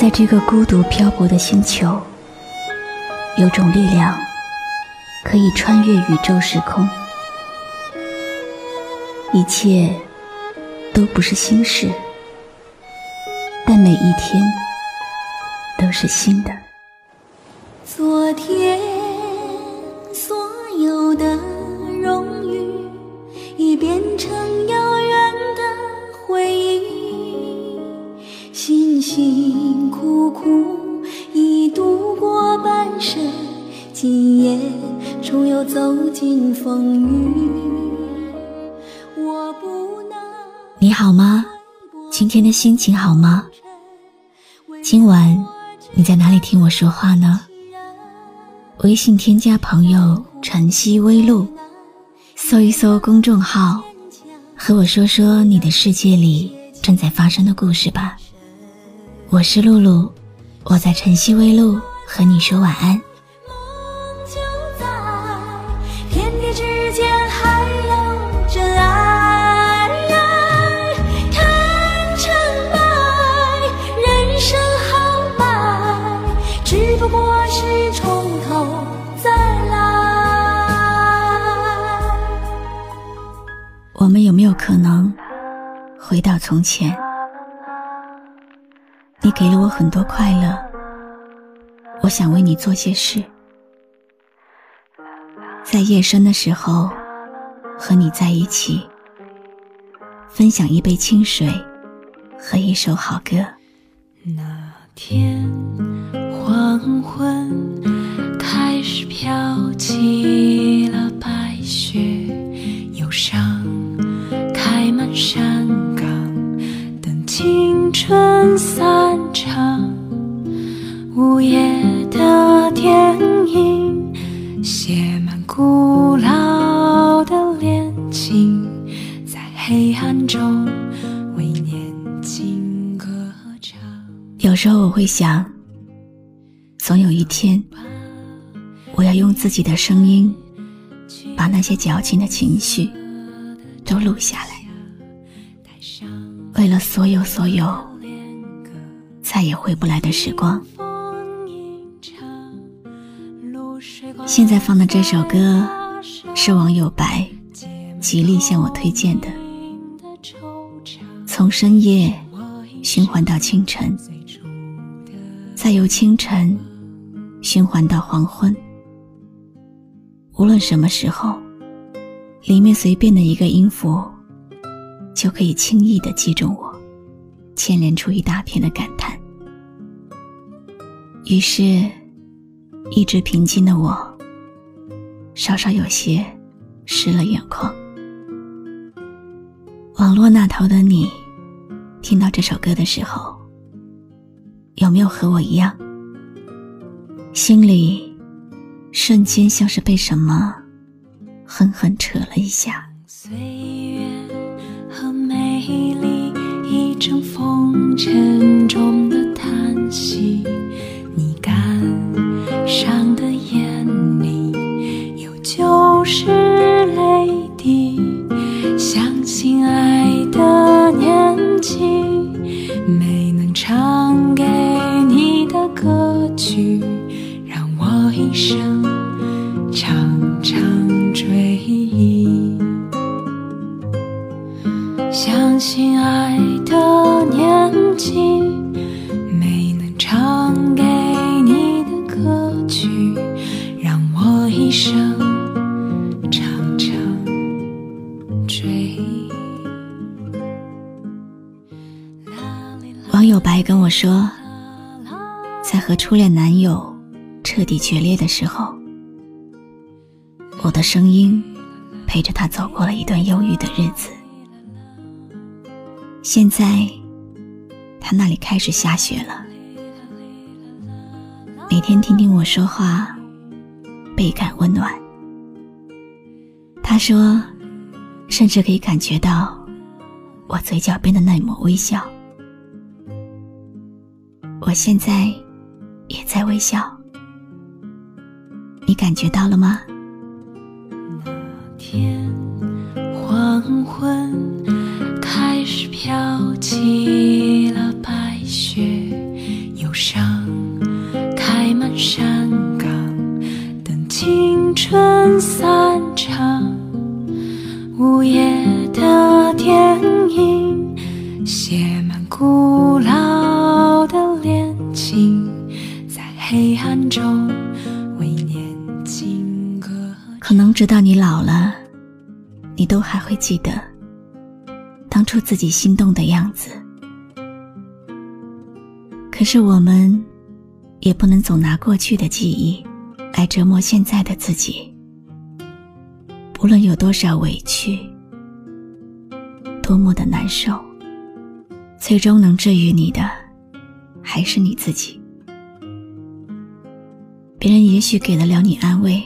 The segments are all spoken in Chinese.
在这个孤独漂泊的星球，有种力量可以穿越宇宙时空，一切都不是新事，但每一天都是新的。昨天苦已度过半生，今夜重又走进风雨。我不能。你好吗？今天的心情好吗？今晚你在哪里听我说话呢？微信添加朋友“晨曦微露”，搜一搜公众号，和我说说你的世界里正在发生的故事吧。我是露露，我在晨曦微露和你说晚安。梦就在天地之间，还有真爱。看成败，人生豪迈，只不过是从头再来。我们有没有可能回到从前？你给了我很多快乐，我想为你做些事，在夜深的时候和你在一起，分享一杯清水和一首好歌。那天黄昏，开始飘起了白雪，忧伤开满山岗，等青春散有时候我会想，总有一天，我要用自己的声音，把那些矫情的情绪都录下来，为了所有所有再也回不来的时光。现在放的这首歌是网友白极力向我推荐的，从深夜循环到清晨，再由清晨循环到黄昏。无论什么时候，里面随便的一个音符，就可以轻易的击中我，牵连出一大片的感叹。于是，一直平静的我，稍稍有些湿了眼眶。网络那头的你，听到这首歌的时候，有没有和我一样，心里瞬间像是被什么狠狠扯了一下？岁月和美丽已成风尘一生常常追忆。相信爱的年纪，没能唱给你的歌曲，让我一生常常追忆。网友白跟我说，在和初恋男友彻底决裂的时候，我的声音陪着他走过了一段忧郁的日子。现在，他那里开始下雪了。每天听听我说话，倍感温暖。他说，甚至可以感觉到我嘴角边的那抹微笑。我现在也在微笑，你感觉到了吗？那天黄昏开始飘起了白雪，忧伤开满山岗，等青春散场。午夜的电影写满古直到你老了，你都还会记得当初自己心动的样子。可是我们也不能总拿过去的记忆来折磨现在的自己。无论有多少委屈，多么的难受，最终能治愈你的，还是你自己。别人也许给得了你安慰，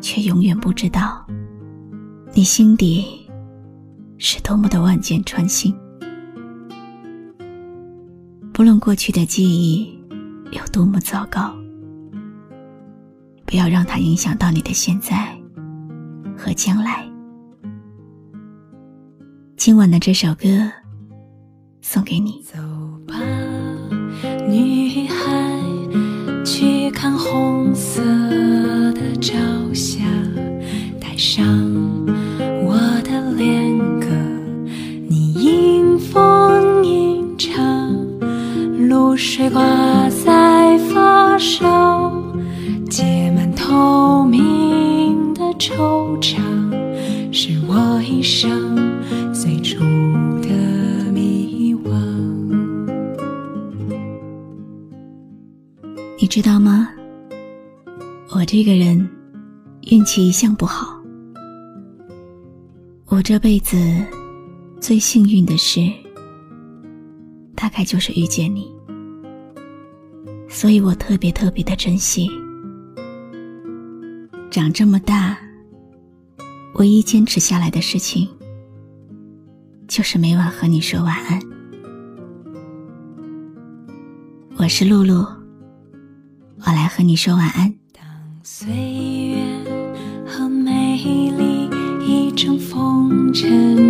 却永远不知道，你心底是多么的万箭穿心。不论过去的记忆有多么糟糕，不要让它影响到你的现在。和将来，今晚的这首歌送给你。走吧，女孩，去看红色的朝，上我的恋歌，你迎风吟唱，露水挂在发梢，结满透明的惆怅，是我一生最初的迷惘。你知道吗？我这个人运气一向不好。我这辈子最幸运的事，大概就是遇见你，所以我特别特别的珍惜。长这么大，唯一坚持下来的事情，就是每晚和你说晚安。我是露露，我来和你说晚安。当岁月风